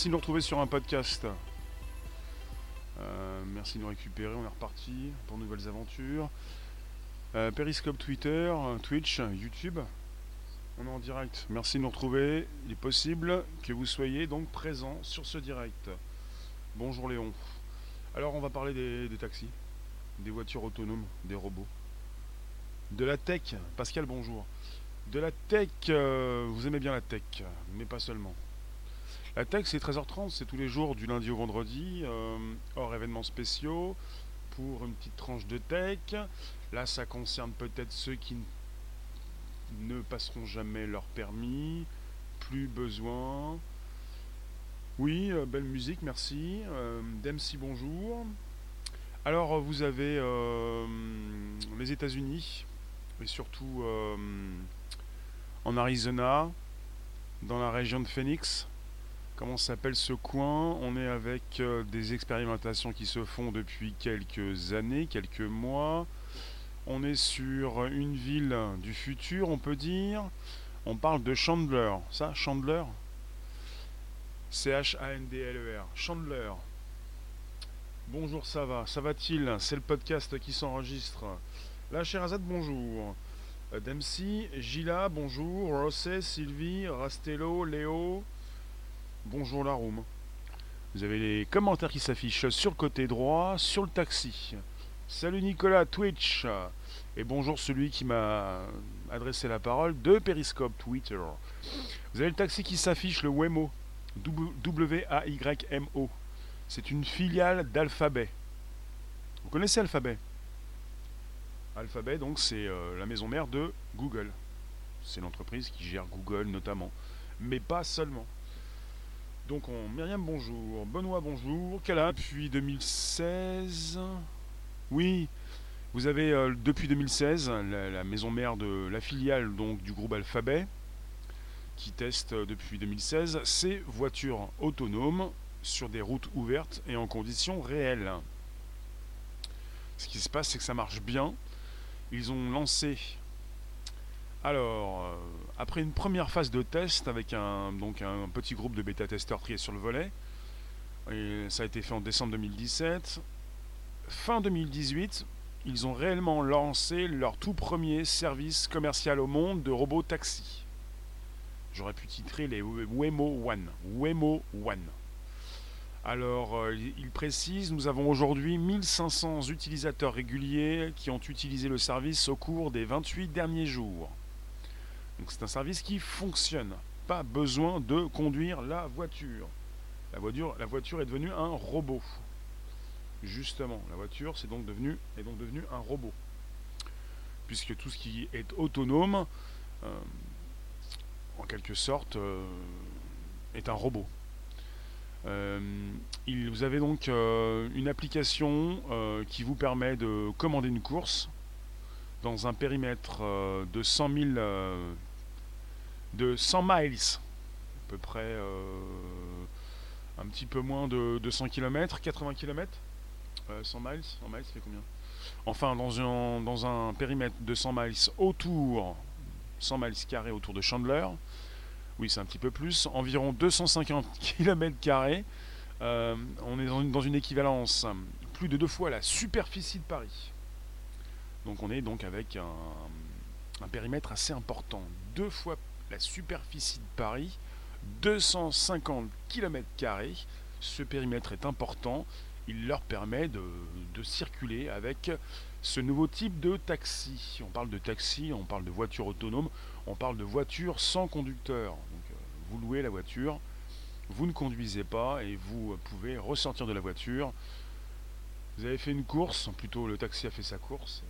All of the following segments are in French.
Merci de nous retrouver sur un podcast. Euh, merci de nous récupérer, on est reparti pour de nouvelles aventures. Euh, Periscope Twitter, Twitch, YouTube. On est en direct. Merci de nous retrouver. Il est possible que vous soyez donc présent sur ce direct. Bonjour Léon. Alors on va parler des, taxis, des voitures autonomes, des robots. De la tech. Pascal, bonjour. De la tech, euh, vous aimez bien la tech, mais pas seulement. La tech, c'est 13h30, c'est tous les jours du lundi au vendredi, euh, hors événements spéciaux, pour une petite tranche de tech. Là, ça concerne peut-être ceux qui ne passeront jamais leur permis, plus besoin. Oui, euh, belle musique, merci. Euh, bonjour. Alors, vous avez euh, les États-Unis, et surtout en Arizona, dans la région de Phoenix. Comment s'appelle ce coin? On est avec euh, des expérimentations qui se font depuis quelques années, quelques mois. On est sur une ville du futur, on peut dire. On parle de Chandler. Ça, Chandler? C-H-A-N-D-L-E-R. Chandler. Bonjour, ça va? Ça va-t-il? C'est le podcast qui s'enregistre. La Sherazade, bonjour. Euh, Dempsey, Gila, bonjour. Rosset, Sylvie, Rastello, Léo. Bonjour la. Vous avez les commentaires qui s'affichent sur le côté droit, sur le taxi. Salut Nicolas, Twitch. Et bonjour celui qui m'a adressé la parole de Periscope Twitter. Vous avez le taxi qui s'affiche, le. W-A-Y-M-O. C'est une filiale d'Alphabet. Vous connaissez Alphabet? Alphabet, donc, c'est euh, la maison mère de Google. C'est l'entreprise qui gère Google notamment. Mais pas seulement. Donc, on... Myriam, bonjour. Benoît, bonjour. Quelle a depuis 2016 Oui, vous avez euh, depuis 2016 la, maison mère de la filiale donc, du groupe Alphabet qui teste euh, depuis 2016 ces voitures autonomes sur des routes ouvertes et en conditions réelles. Ce qui se passe, c'est que ça marche bien. Ils ont lancé, alors, euh, après une première phase de test avec un, petit groupe de bêta-testeurs triés sur le volet, et ça a été fait en décembre 2017, fin 2018, ils ont réellement lancé leur tout premier service commercial au monde de robots taxi. J'aurais pu titrer les Waymo One. One. Alors, euh, il précise, nous avons aujourd'hui 1500 utilisateurs réguliers qui ont utilisé le service au cours des 28 derniers jours. Donc c'est un service qui fonctionne. Pas besoin de conduire la voiture. La voiture, est devenue un robot. Justement, la voiture est donc devenue un robot. Puisque tout ce qui est autonome, euh, en quelque sorte, euh, est un robot. Euh, vous avez donc une application qui vous permet de commander une course dans un périmètre de 100 000 euh, de 100 miles, à peu près euh, un petit peu moins de 200 km, 80 km, 100 miles, 100 miles, fait combien? Enfin, dans un, dans un périmètre de 100 miles autour, 100 miles carrés autour de Chandler, oui, c'est un petit peu plus, environ 250 km. Euh, on est dans une, dans une équivalence plus de deux fois la superficie de Paris. Donc on est donc avec un, un périmètre assez important. Deux fois la superficie de Paris, 250 km. Ce périmètre est important. Il leur permet de, circuler avec ce nouveau type de taxi. On parle de taxi, on parle de voiture autonome, on parle de voiture sans conducteur. Euh, vous louez la voiture, vous ne conduisez pas et vous pouvez ressortir de la voiture. Vous avez fait une course, plutôt le taxi a fait sa course.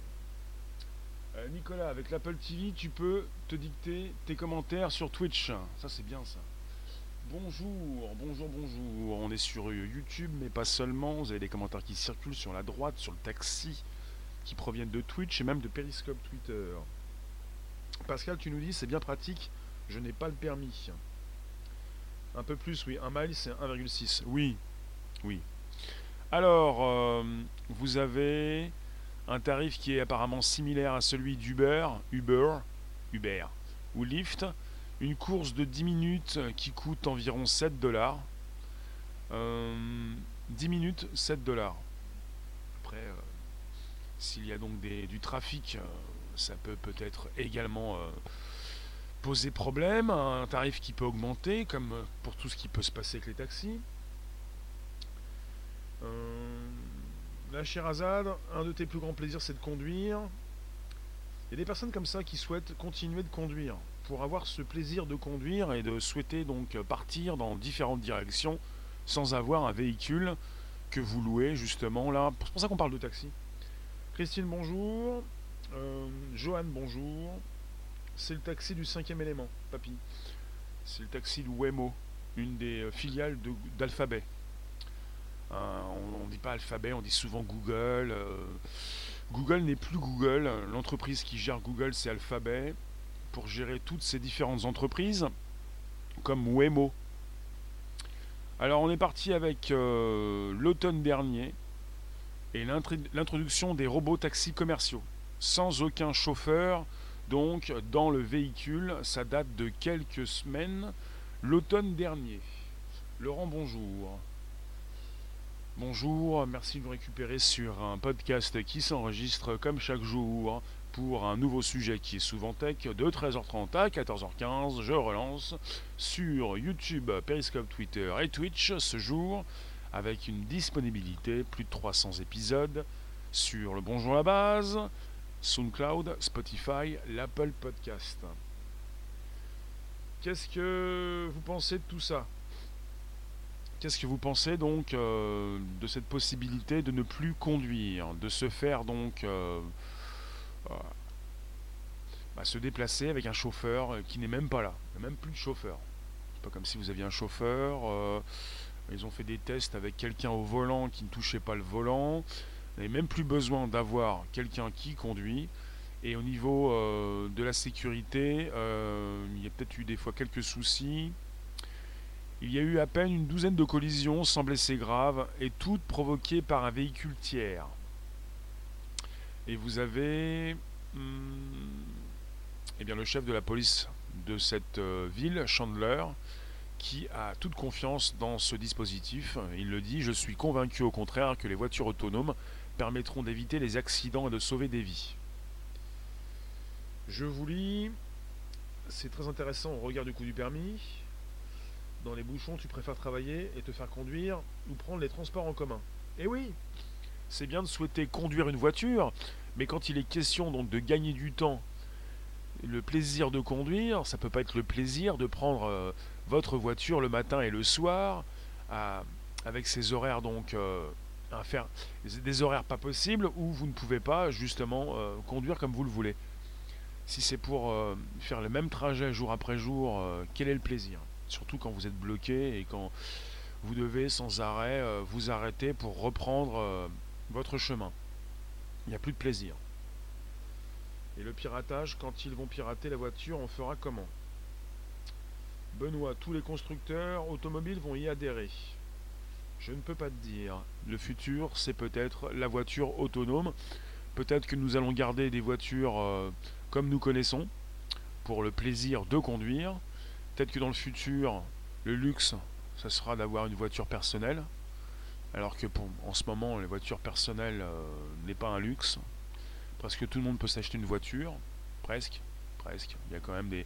Euh, Nicolas, avec l'Apple TV, tu peux te dicter tes commentaires sur Twitch. Ça, c'est bien ça. Bonjour, bonjour, bonjour. On est sur YouTube, mais pas seulement. Vous avez des commentaires qui circulent sur la droite, sur le taxi, qui proviennent de Twitch et même de Periscope Twitter. Pascal, tu nous dis, c'est bien pratique, je n'ai pas le permis. Un peu plus, oui. Un mile, c'est 1,6. Oui, oui. Alors, euh, vous avez un tarif qui est apparemment similaire à celui d'Uber, Uber, Uber ou Lyft. Une course de 10 minutes qui coûte environ 7 dollars. 10 minutes, 7 dollars. Après, s'il y a donc du trafic, ça peut peut-être également poser problème, un tarif qui peut augmenter, comme pour tout ce qui peut se passer avec les taxis. Euh, la Sherazade, un de tes plus grands plaisirs, c'est de conduire. Il y a des personnes comme ça qui souhaitent continuer de conduire pour avoir ce plaisir de conduire et de souhaiter donc partir dans différentes directions sans avoir un véhicule que vous louez justement là. C'est pour ça qu'on parle de taxi. Christine, bonjour. Euh, Johan, bonjour. C'est le taxi du cinquième élément, papy. C'est le taxi de Wemo, une des euh, filiales d'Alphabet. On ne dit pas Alphabet, on dit souvent Google. Euh. Google n'est plus Google. L'entreprise qui gère Google, c'est Alphabet. Pour gérer toutes ces différentes entreprises, comme Wemo. Alors on est parti avec l'automne dernier et l'introduction des robots taxis commerciaux, sans aucun chauffeur, donc dans le véhicule, ça date de quelques semaines, l'automne dernier. Laurent, bonjour. Bonjour, merci de nous récupérer sur un podcast qui s'enregistre comme chaque jour pour un nouveau sujet qui est souvent tech de 13h30 à 14h15. Je relance sur YouTube, Periscope, Twitter et Twitch ce jour avec une disponibilité plus de 300 épisodes sur le Bonjour à la base, SoundCloud, Spotify, l'Apple Podcast. Qu'est-ce que vous pensez de tout ça? Qu'est-ce que vous pensez donc euh, de cette possibilité de ne plus conduire, de se faire donc euh, euh, bah, se déplacer avec un chauffeur qui n'est même pas là, même plus de chauffeur. C'est pas comme si vous aviez un chauffeur. ils ont fait des tests avec quelqu'un au volant qui ne touchait pas le volant. Vous n'avez même plus besoin d'avoir quelqu'un qui conduit. Et au niveau de la sécurité, il y a peut-être eu des fois quelques soucis. Il y a eu à peine une douzaine de collisions sans blessés graves et toutes provoquées par un véhicule tiers. Et vous avez hmm, eh bien, le chef de la police de cette euh, ville, Chandler, qui a toute confiance dans ce dispositif. Il le dit, je suis convaincu au contraire que les voitures autonomes permettront d'éviter les accidents et de sauver des vies. Je vous lis, c'est très intéressant au regard du coût du permis. Dans les bouchons, tu préfères travailler et te faire conduire ou prendre les transports en commun? Eh oui, c'est bien de souhaiter conduire une voiture, mais quand il est question donc de gagner du temps, le plaisir de conduire, ça peut pas être le plaisir de prendre euh, votre voiture le matin et le soir, avec ses horaires donc euh, des horaires pas possibles où vous ne pouvez pas justement euh, conduire comme vous le voulez. Si c'est pour euh, faire le même trajet jour après jour, euh, quel est le plaisir? Surtout quand vous êtes bloqué et quand vous devez sans arrêt vous arrêter pour reprendre votre chemin. Il n'y a plus de plaisir. Et le piratage, quand ils vont pirater la voiture, on fera comment? Benoît, tous les constructeurs automobiles vont y adhérer. Je ne peux pas te dire. Le futur, c'est peut-être la voiture autonome. Peut-être que nous allons garder des voitures euh, comme nous connaissons, pour le plaisir de conduire. Peut-être que dans le futur, le luxe, ça sera d'avoir une voiture personnelle. Alors que pour, en ce moment, les voitures personnelles euh, n'est pas un luxe. Presque tout le monde peut s'acheter une voiture. Presque. Presque. Il y a quand même des.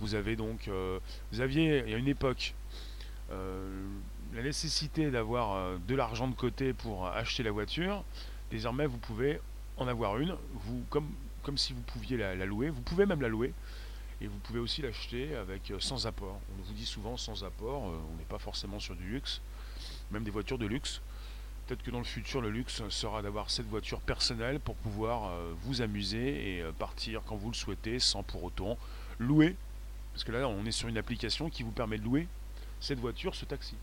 Vous avez donc. Euh, vous aviez, il y a une époque, la nécessité d'avoir euh, de l'argent de côté pour acheter la voiture, désormais vous pouvez en avoir une, comme si vous pouviez la, louer, vous pouvez même la louer, et vous pouvez aussi l'acheter avec euh, sans apport. On vous dit souvent sans apport, euh, on n'est pas forcément sur du luxe, même des voitures de luxe. Peut-être que dans le futur, le luxe sera d'avoir cette voiture personnelle pour pouvoir vous amuser et partir quand vous le souhaitez sans pour autant louer. Parce que là, on est sur une application qui vous permet de louer cette voiture, ce taxi.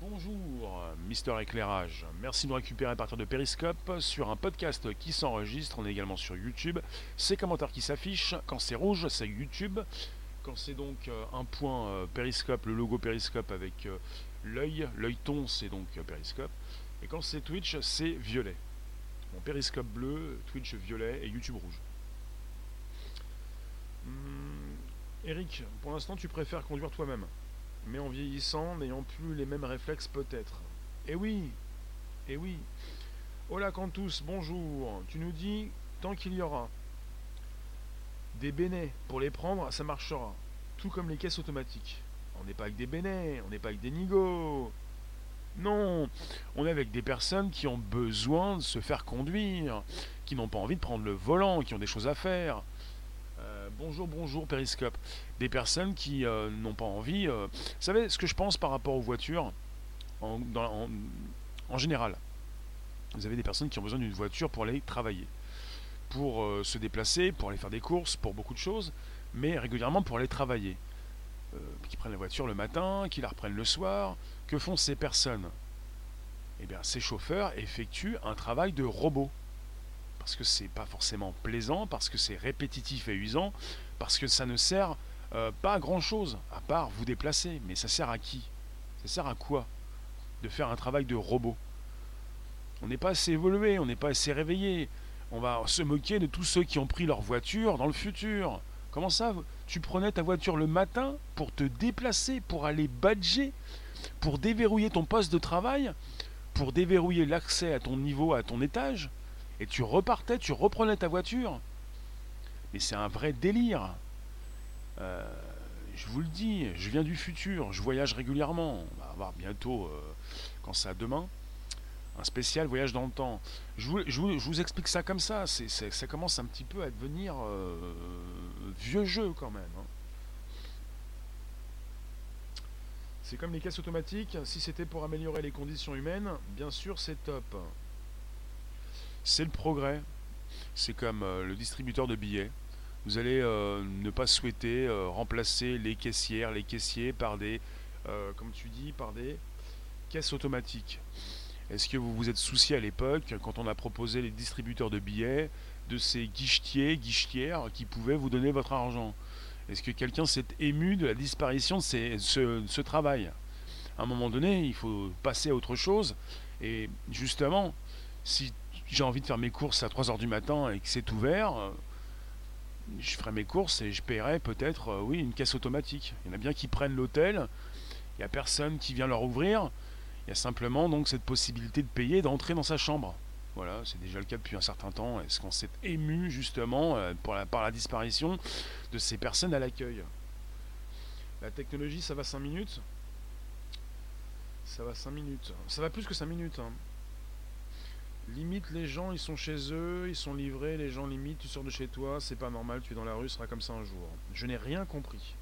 Bonjour, Mister Éclairage. Merci de nous récupérer à partir de Periscope sur un podcast qui s'enregistre. On est également sur YouTube. Ces commentaires qui s'affichent, quand c'est rouge, c'est YouTube. Quand c'est donc euh, un point euh, Periscope, le logo Periscope avec euh, l'œil, l'œil ton, c'est donc Periscope. Et quand c'est Twitch, c'est violet. Bon, Periscope bleu, Twitch violet et YouTube rouge. Hmm, Eric, pour l'instant, tu préfères conduire toi-même? Mais en vieillissant, n'ayant plus les mêmes réflexes peut-être. Eh oui, eh oui. Hola Cantus, bonjour. Tu nous dis, tant qu'il y aura des bénets pour les prendre, ça marchera. Tout comme les caisses automatiques. On n'est pas avec des bénets, on n'est pas avec des nigauds. Non, on est avec des personnes qui ont besoin de se faire conduire, qui n'ont pas envie de prendre le volant, qui ont des choses à faire. Euh, bonjour, bonjour, Périscope. Des personnes qui euh, n'ont pas envie. Euh, vous savez ce que je pense par rapport aux voitures en, en, général Vous avez des personnes qui ont besoin d'une voiture pour aller travailler, pour se déplacer, pour aller faire des courses, pour beaucoup de choses, mais régulièrement pour aller travailler. qui prennent la voiture le matin, qui la reprennent le soir. Que font ces personnes? Eh bien, ces chauffeurs effectuent un travail de robot parce que c'est pas forcément plaisant, parce que c'est répétitif et usant, parce que ça ne sert euh, pas à grand chose, à part vous déplacer. Mais ça sert à qui? Ça sert à quoi? De faire un travail de robot. On n'est pas assez évolué, on n'est pas assez réveillé. On va se moquer de tous ceux qui ont pris leur voiture dans le futur. Comment ça Tu prenais ta voiture le matin pour te déplacer, pour aller badger, pour déverrouiller ton poste de travail, pour déverrouiller l'accès à ton niveau, à ton étage? Et tu repartais, tu reprenais ta voiture. Mais c'est un vrai délire. Euh, je vous le dis, je viens du futur, je voyage régulièrement. On va avoir bientôt, euh, quand ça demain, un spécial voyage dans le temps. Je vous, explique ça comme ça. ça commence un petit peu à devenir euh, vieux jeu quand même. Hein. C'est comme les caisses automatiques. Si c'était pour améliorer les conditions humaines, bien sûr c'est top c'est le progrès. C'est comme euh, le distributeur de billets. Vous allez euh, ne pas souhaiter euh, remplacer les caissières, les caissiers par des, tu dis, par des caisses automatiques. Est-ce que vous vous êtes soucié à l'époque, quand on a proposé les distributeurs de billets, de ces guichetiers, guichetières qui pouvaient vous donner votre argent? Est-ce que quelqu'un s'est ému de la disparition de, ce, ce travail? À un moment donné, il faut passer à autre chose. Et justement, si j'ai envie de faire mes courses à 3h du matin et que c'est ouvert, euh, je ferai mes courses et je paierai peut-être, euh, oui, une caisse automatique. Il y en a bien qui prennent l'hôtel, il n'y a personne qui vient leur ouvrir, il y a simplement donc cette possibilité de payer, d'entrer dans sa chambre. Voilà, c'est déjà le cas depuis un certain temps. Est-ce qu'on s'est ému justement euh, par la disparition de ces personnes à l'accueil La technologie, ça va 5 minutes? Ça va 5 minutes. Ça va plus que 5 minutes. Hein. Limite, les gens, ils sont chez eux, ils sont livrés, les gens limite, tu sors de chez toi, c'est pas normal, tu es dans la rue, ce sera comme ça un jour. Je n'ai rien compris.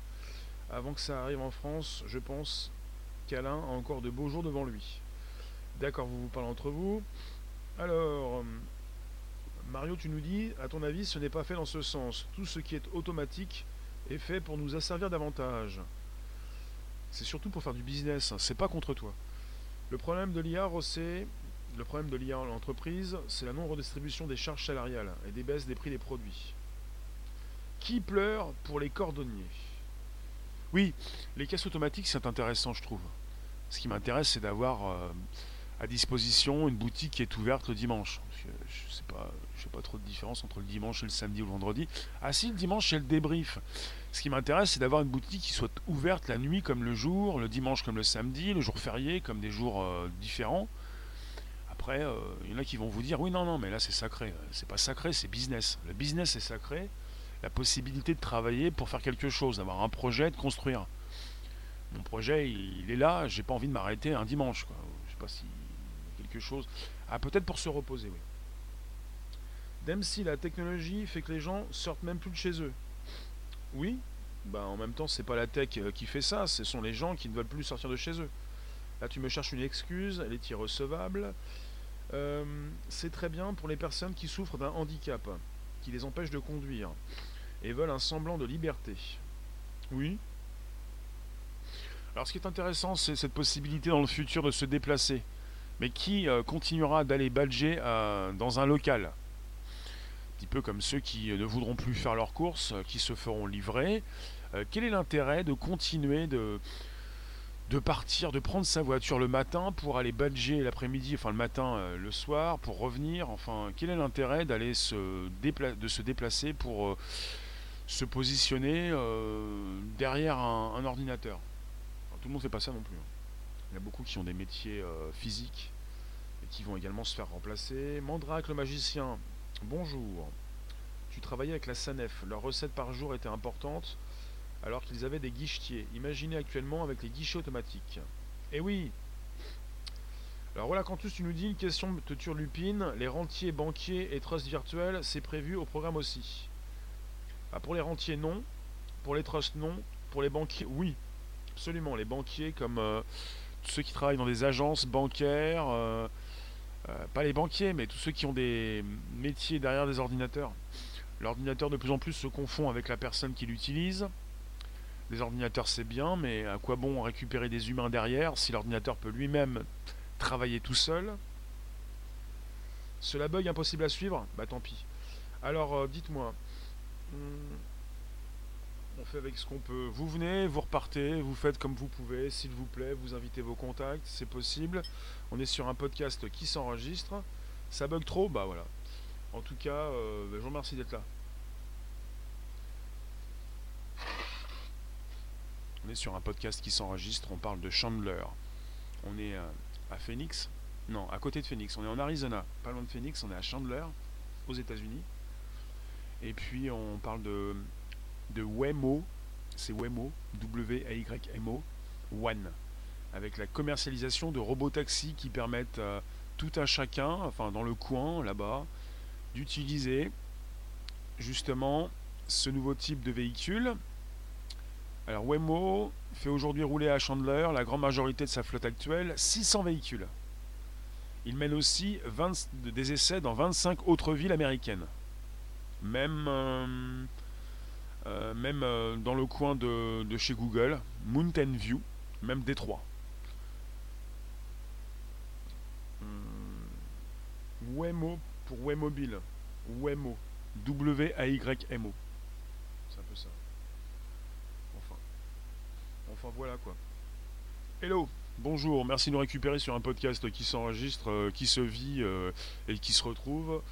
Avant que ça arrive en France, je pense qu'Alain a encore de beaux jours devant lui. D'accord, vous vous parlez entre vous. Alors, Mario, tu nous dis, à ton avis, ce n'est pas fait dans ce sens. Tout ce qui est automatique est fait pour nous asservir davantage. C'est surtout pour faire du business, c'est pas contre toi. Le problème de l'IA, c'est le problème de l'IA en entreprise, c'est la non-redistribution des charges salariales et des baisses des prix des produits. Qui pleure pour les cordonniers? Oui, les caisses automatiques, c'est intéressant, je trouve. Ce qui m'intéresse, c'est d'avoir euh, à disposition une boutique qui est ouverte le dimanche. je ne sais pas, sais pas trop de différence entre le dimanche et le samedi ou le vendredi. Ah si, le dimanche, c'est le débrief. Ce qui m'intéresse, c'est d'avoir une boutique qui soit ouverte la nuit comme le jour, le dimanche comme le samedi, le jour férié comme des jours euh, différents après, euh, il y en a qui vont vous dire oui, non, non, mais là c'est sacré. C'est pas sacré, c'est business. Le business est sacré. La possibilité de travailler pour faire quelque chose, d'avoir un projet, de construire. Mon projet, il, est là. J'ai pas envie de m'arrêter un dimanche. Quoi. Je sais pas si quelque chose. Ah, peut-être pour se reposer, oui. Même si la technologie fait que les gens sortent même plus de chez eux. Oui, bah en même temps, c'est pas la tech euh, qui fait ça, ce sont les gens qui ne veulent plus sortir de chez eux. Là, tu me cherches une excuse, elle est irrecevable. Euh, c'est très bien pour les personnes qui souffrent d'un handicap, qui les empêche de conduire, et veulent un semblant de liberté. Oui. Alors ce qui est intéressant, c'est cette possibilité dans le futur de se déplacer. Mais qui euh, continuera d'aller badger euh, dans un local? Un petit peu comme ceux qui ne voudront plus faire leurs courses, qui se feront livrer. quel est l'intérêt de continuer de, de partir, de prendre sa voiture le matin pour aller badger l'après-midi, enfin le matin, euh, le soir, pour revenir. Enfin, quel est l'intérêt d'aller se de se déplacer pour euh, se positionner euh, derrière un, ordinateur? Tout le monde fait pas ça non plus. hein. Il y a beaucoup qui ont des métiers physiques et qui vont également se faire remplacer. Mandrake le magicien, bonjour. Tu travaillais avec la SANEF. Leurs recettes par jour étaient importantes alors qu'ils avaient des guichetiers. Imaginez actuellement avec les guichets automatiques. Eh oui Alors voilà, Cantus, tu nous dis une question de turlupine. Les rentiers, banquiers et trusts virtuels, c'est prévu au programme aussi. Ah, pour les rentiers, non. Pour les trusts, non. Pour les banquiers, oui. Absolument. Les banquiers, comme euh, ceux qui travaillent dans des agences bancaires, euh, euh, pas les banquiers, mais tous ceux qui ont des métiers derrière des ordinateurs. L'ordinateur de plus en plus se confond avec la personne qui l'utilise. Les ordinateurs c'est bien, mais à quoi bon récupérer des humains derrière si l'ordinateur peut lui-même travailler tout seul? Cela bug impossible à suivre? Bah tant pis. Alors euh, dites-moi, hmm, on fait avec ce qu'on peut. Vous venez, vous repartez, vous faites comme vous pouvez, s'il vous plaît, vous invitez vos contacts, c'est possible. On est sur un podcast qui s'enregistre. Ça bug trop? Bah voilà. En tout cas, euh, bah, je vous remercie d'être là. On est sur un podcast qui s'enregistre, on parle de Chandler. On est euh, à Phoenix? Non, à côté de Phoenix. On est en Arizona, pas loin de Phoenix, on est à Chandler, aux États-Unis. Et puis on parle de, de Waymo, c'est Waymo, W-A-Y-M-O, One, avec la commercialisation de robots taxis qui permettent à tout un chacun, enfin dans le coin là-bas, d'utiliser justement ce nouveau type de véhicule. Alors Waymo fait aujourd'hui rouler à Chandler la grande majorité de sa flotte actuelle, 600 véhicules. Il mène aussi 20 des essais dans 25 autres villes américaines. Même, euh, euh, euh, dans le coin de, de chez Google, Mountain View, même Détroit. Hmm. Waymo pour Waymobile. Waymo. W-A-Y-M-O. C'est un peu ça. Voilà quoi. Hello Bonjour, merci de nous récupérer sur un podcast qui s'enregistre, euh, qui se vit euh, et qui se retrouve.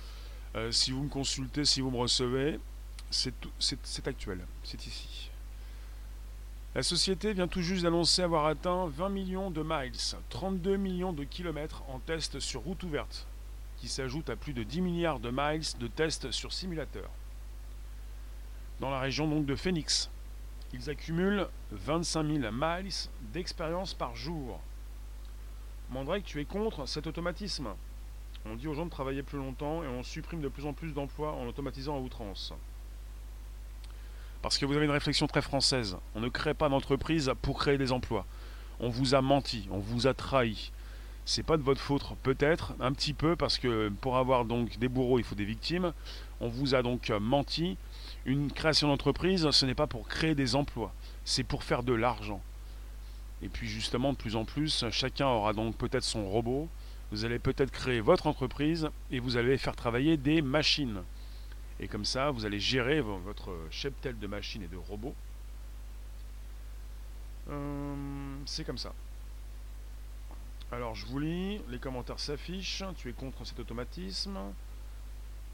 Euh, si vous me consultez, si vous me recevez, c'est actuel, c'est ici. La société vient tout juste d'annoncer avoir atteint 20 millions de miles, 32 millions de kilomètres en tests sur route ouverte, qui s'ajoute à plus de 10 milliards de miles de tests sur simulateur. Dans la région donc de Phoenix, ils accumulent 25 000 miles d'expérience par jour. Mandrake, tu es contre cet automatisme? On dit aux gens de travailler plus longtemps et on supprime de plus en plus d'emplois en automatisant à outrance. Parce que vous avez une réflexion très française. On ne crée pas d'entreprise pour créer des emplois. On vous a menti, on vous a trahi. C'est pas de votre faute, peut-être, un petit peu, parce que pour avoir donc des bourreaux, il faut des victimes. On vous a donc menti. Une création d'entreprise, ce n'est pas pour créer des emplois, c'est pour faire de l'argent. Et puis justement, de plus en plus, chacun aura donc peut-être son robot. Vous allez peut-être créer votre entreprise et vous allez faire travailler des machines. Et comme ça, vous allez gérer vo- votre cheptel de machines et de robots. Euh, c'est comme ça. Alors je vous lis, les commentaires s'affichent, tu es contre cet automatisme.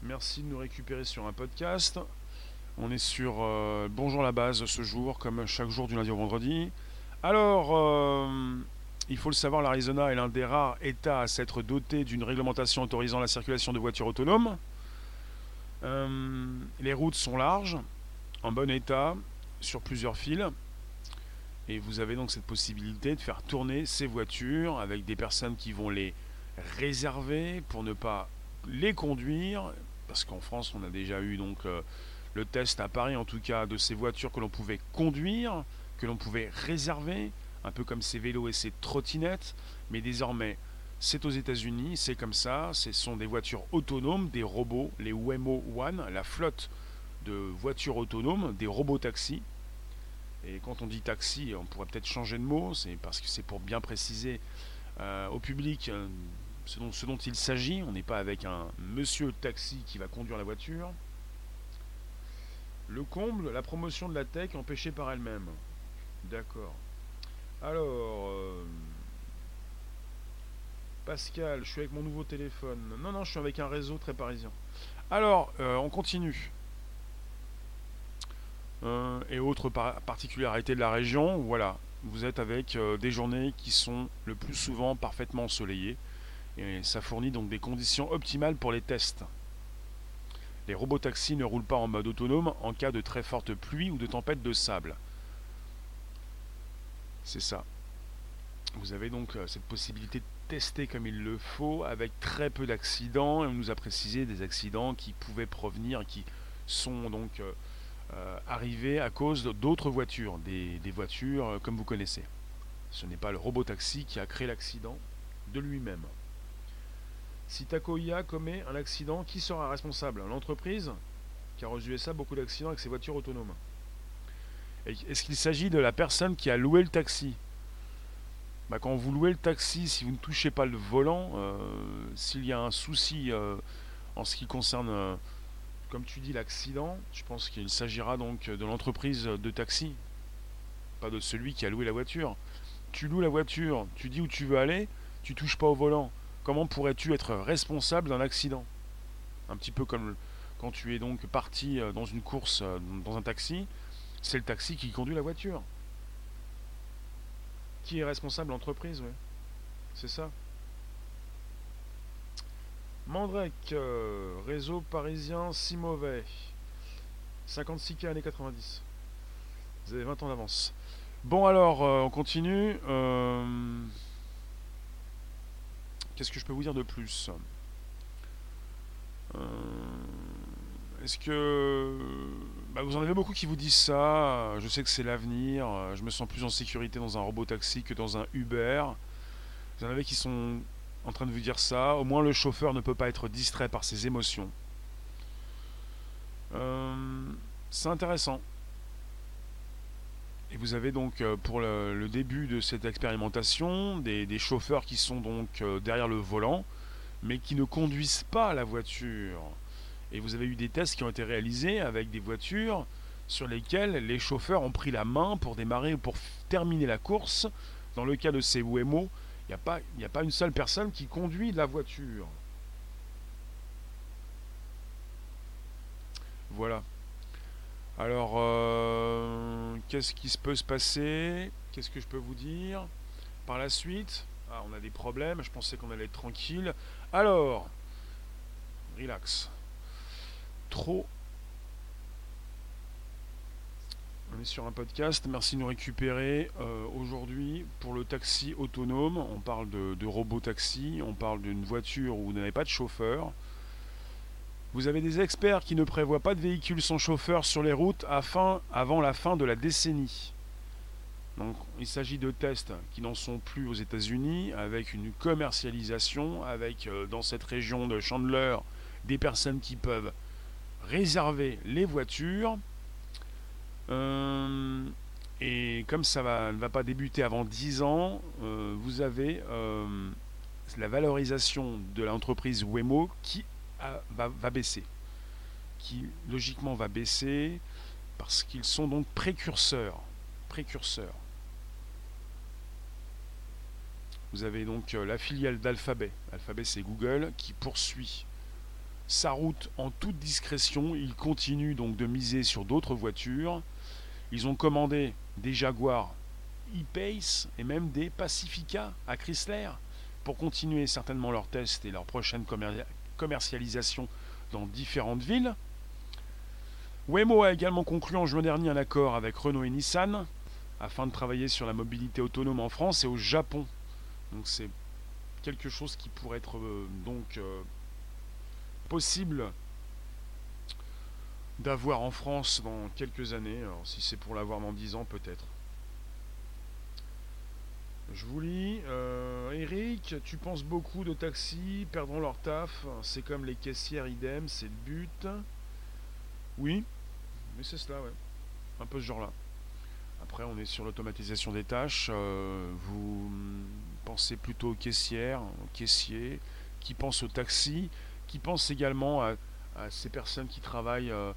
Merci de nous récupérer sur un podcast. On est sur euh, Bonjour la base ce jour, comme chaque jour du lundi au vendredi. Alors, euh, il faut le savoir, l'Arizona est l'un des rares États à s'être doté d'une réglementation autorisant la circulation de voitures autonomes. Euh, les routes sont larges, en bon état, sur plusieurs fils. Et vous avez donc cette possibilité de faire tourner ces voitures avec des personnes qui vont les réserver pour ne pas les conduire. Parce qu'en France, on a déjà eu donc le test à Paris, en tout cas, de ces voitures que l'on pouvait conduire, que l'on pouvait réserver, un peu comme ces vélos et ces trottinettes. Mais désormais, c'est aux États-Unis, c'est comme ça. Ce sont des voitures autonomes, des robots, les Waymo One, la flotte de voitures autonomes, des robots taxis. Et quand on dit taxi, on pourrait peut-être changer de mot, c'est parce que c'est pour bien préciser euh, au public euh, ce, dont, ce dont il s'agit. On n'est pas avec un monsieur taxi qui va conduire la voiture. Le comble, la promotion de la tech empêchée par elle-même. D'accord. Alors, euh, Pascal, je suis avec mon nouveau téléphone. Non, non, je suis avec un réseau très parisien. Alors, euh, on continue. Euh, et autre par- particularité de la région, voilà. vous êtes avec des journées qui sont le plus souvent parfaitement ensoleillées. Et ça fournit donc des conditions optimales pour les tests. Les robotaxis ne roulent pas en mode autonome en cas de très forte pluie ou de tempête de sable. C'est ça. Vous avez donc euh, cette possibilité de tester comme il le faut avec très peu d'accidents. On nous a précisé des accidents qui pouvaient provenir, qui sont donc euh, euh, arrivés à cause d'autres voitures, des, des voitures comme vous connaissez. Ce n'est pas le robotaxi qui a créé l'accident de lui-même. Si Takoya commet un accident, qui sera responsable? L'entreprise Car aux USA, beaucoup d'accidents avec ses voitures autonomes. Est-ce qu'il s'agit de la personne qui a loué le taxi? Bah, Quand vous louez le taxi, si vous ne touchez pas le volant, euh, s'il y a un souci euh, en ce qui concerne, euh, comme tu dis, l'accident, je pense qu'il s'agira donc de l'entreprise de taxi, pas de celui qui a loué la voiture. Tu loues la voiture, tu dis où tu veux aller, tu touches pas au volant comment pourrais-tu être responsable d'un accident? Un petit peu comme quand tu es donc parti euh, dans une course euh, dans un taxi, c'est le taxi qui conduit la voiture. Qui est responsable? L'entreprise, oui. C'est ça. Mandrek, euh, réseau parisien si mauvais. 56K années 90. Vous avez 20 ans d'avance. Bon alors, on continue. Qu'est-ce que je peux vous dire de plus? Euh, Est-ce que... Bah, vous en avez beaucoup qui vous disent ça? Je sais que c'est l'avenir. Je me sens plus en sécurité dans un robot taxi que dans un Uber. Vous en avez qui sont en train de vous dire ça? Au moins le chauffeur ne peut pas être distrait par ses émotions. Euh, c'est intéressant. Vous avez donc euh, pour le, début de cette expérimentation des, chauffeurs qui sont donc euh, derrière le volant, mais qui ne conduisent pas la voiture. Et vous avez eu des tests qui ont été réalisés avec des voitures sur lesquelles les chauffeurs ont pris la main pour démarrer ou pour terminer la course. Dans le cas de ces Wemo, il n'y a pas une seule personne qui conduit la voiture. Voilà. Alors, euh, qu'est-ce qui se peut se passer? Qu'est-ce que je peux vous dire? Par la suite, ah, on a des problèmes, je pensais qu'on allait être tranquille. Alors, relax. Trop. On est sur un podcast, merci de nous récupérer. Euh, aujourd'hui, pour le taxi autonome, on parle de, de robot taxi, on parle d'une voiture où vous n'avez pas de chauffeur. Vous avez des experts qui ne prévoient pas de véhicules sans chauffeur sur les routes avant la fin de la décennie. Donc il s'agit de tests qui n'en sont plus aux États-Unis, avec une commercialisation, avec euh, dans cette région de Chandler des personnes qui peuvent réserver les voitures. Euh, et comme ça ne va pas débuter avant 10 ans, euh, vous avez la valorisation de l'entreprise Wemo qui va, baisser. Qui logiquement va baisser parce qu'ils sont donc précurseurs. Précurseurs. Vous avez donc euh, la filiale d'Alphabet. Alphabet, c'est Google qui poursuit sa route en toute discrétion. Il continue donc de miser sur d'autres voitures. Ils ont commandé des Jaguars e-Pace et même des Pacifica à Chrysler pour continuer certainement leurs tests et leur prochaine commercialisation dans différentes villes. Waymo a également conclu en juin dernier un accord avec Renault et Nissan afin de travailler sur la mobilité autonome en France et au Japon. Donc c'est quelque chose qui pourrait être euh, donc euh, possible d'avoir en France dans quelques années. Alors si c'est pour l'avoir dans 10 ans peut-être. Je vous lis. Euh, Eric, tu penses beaucoup de taxis perdront leur taf. C'est comme les caissières idem, c'est le but. Oui, mais c'est cela, ouais. Un peu ce genre-là. Après, on est sur l'automatisation des tâches. Euh, vous pensez plutôt aux caissières, aux caissiers, qui pensent aux taxis, qui pensent également à, ces personnes qui travaillent euh,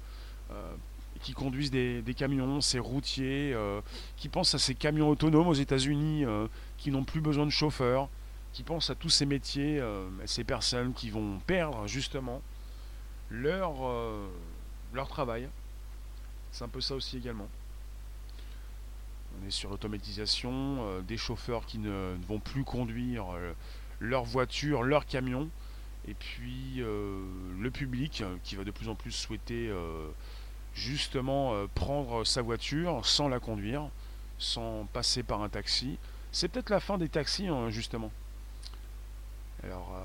qui conduisent des, camions, ces routiers, qui pensent à ces camions autonomes aux États-Unis qui n'ont plus besoin de chauffeurs, qui pensent à tous ces métiers, euh, ces personnes qui vont perdre justement leur, leur travail. C'est un peu ça aussi également. On est sur l'automatisation, euh, des chauffeurs qui ne, vont plus conduire euh, leur voiture, leur camion, et puis le public qui va de plus en plus souhaiter justement prendre sa voiture sans la conduire, sans passer par un taxi. C'est peut-être la fin des taxis, hein, justement. Alors,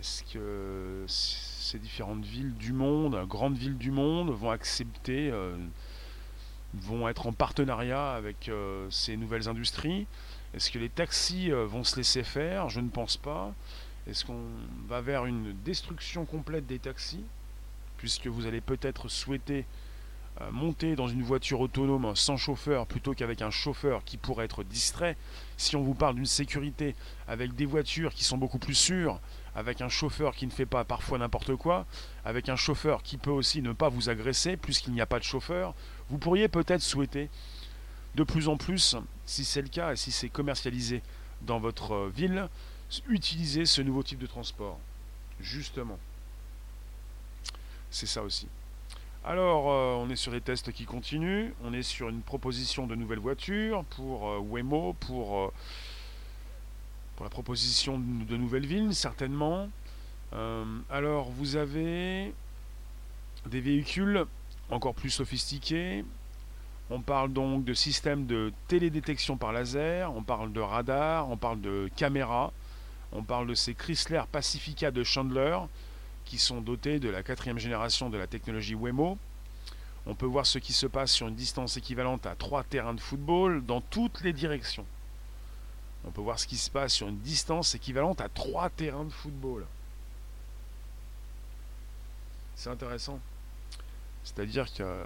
est-ce que ces différentes villes du monde, grandes villes du monde, vont accepter vont être en partenariat avec euh, ces nouvelles industries? Est-ce que les taxis euh, vont se laisser faire? Je ne pense pas. Est-ce qu'on va vers une destruction complète des taxis? Puisque vous allez peut-être souhaiter euh, monter dans une voiture autonome sans chauffeur plutôt qu'avec un chauffeur qui pourrait être distrait. Si on vous parle d'une sécurité avec des voitures qui sont beaucoup plus sûres, avec un chauffeur qui ne fait pas parfois n'importe quoi, avec un chauffeur qui peut aussi ne pas vous agresser puisqu'il n'y a pas de chauffeur, vous pourriez peut-être souhaiter de plus en plus, si c'est le cas et si c'est commercialisé dans votre euh, ville, utiliser ce nouveau type de transport. Justement. C'est ça aussi. Alors, euh, on est sur des tests qui continuent. On est sur une proposition de nouvelles voitures pour euh, Waymo, pour, euh, pour la proposition de, nouvelles villes, certainement. alors, vous avez des véhicules encore plus sophistiqués. On parle donc de systèmes de télédétection par laser, on parle de radar, on parle de caméras, on parle de ces Chrysler Pacifica de Chandler, qui sont dotés de la quatrième génération de la technologie Wemo. On peut voir ce qui se passe sur une distance équivalente à trois terrains de football dans toutes les directions. On peut voir ce qui se passe sur une distance équivalente à trois terrains de football. C'est intéressant. C'est-à-dire que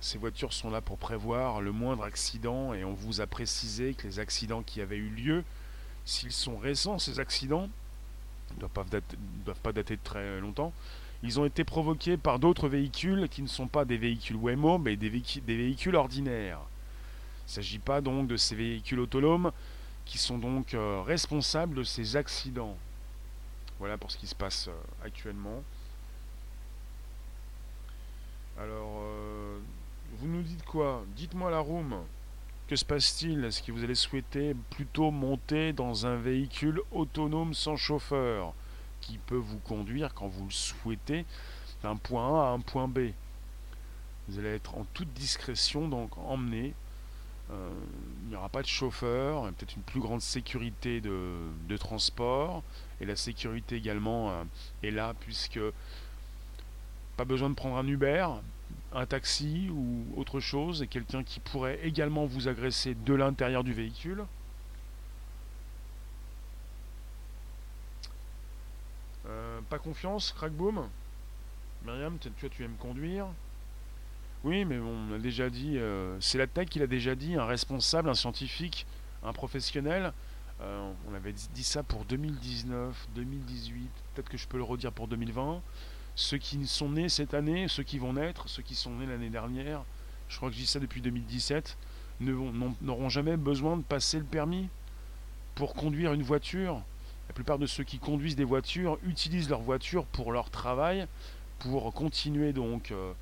ces voitures sont là pour prévoir le moindre accident et on vous a précisé que les accidents qui avaient eu lieu, s'ils sont récents, ces accidents, ne doivent pas dater, de très longtemps. Ils ont été provoqués par d'autres véhicules qui ne sont pas des véhicules Waymo, mais des, véhicules ordinaires. Il ne s'agit pas donc de ces véhicules autonomes qui sont donc euh, responsables de ces accidents. Voilà pour ce qui se passe euh, actuellement. Alors, euh, vous nous dites quoi? Dites-moi la room. Que se passe-t-il? Est-ce que vous allez souhaiter plutôt monter dans un véhicule autonome sans chauffeur qui peut vous conduire quand vous le souhaitez d'un point A à un point B? Vous allez être en toute discrétion donc emmené. Euh, il n'y aura pas de chauffeur, peut-être une plus grande sécurité de, transport et la sécurité également euh, est là puisque pas besoin de prendre un Uber, un taxi ou autre chose, et quelqu'un qui pourrait également vous agresser de l'intérieur du véhicule. Euh, pas confiance, crackboom Myriam, tu, tu aimes conduire? Oui, mais on a déjà dit, euh, c'est la tech qui l'a déjà dit, un responsable, un scientifique, un professionnel. Euh, on avait dit ça pour 2019, 2018, peut-être que je peux le redire pour 2020 ceux qui sont nés cette année, ceux qui vont naître, ceux qui sont nés l'année dernière, je crois que je dis ça depuis 2017, n'auront jamais besoin de passer le permis pour conduire une voiture. La plupart de ceux qui conduisent des voitures utilisent leur voiture pour leur travail, pour continuer donc euh,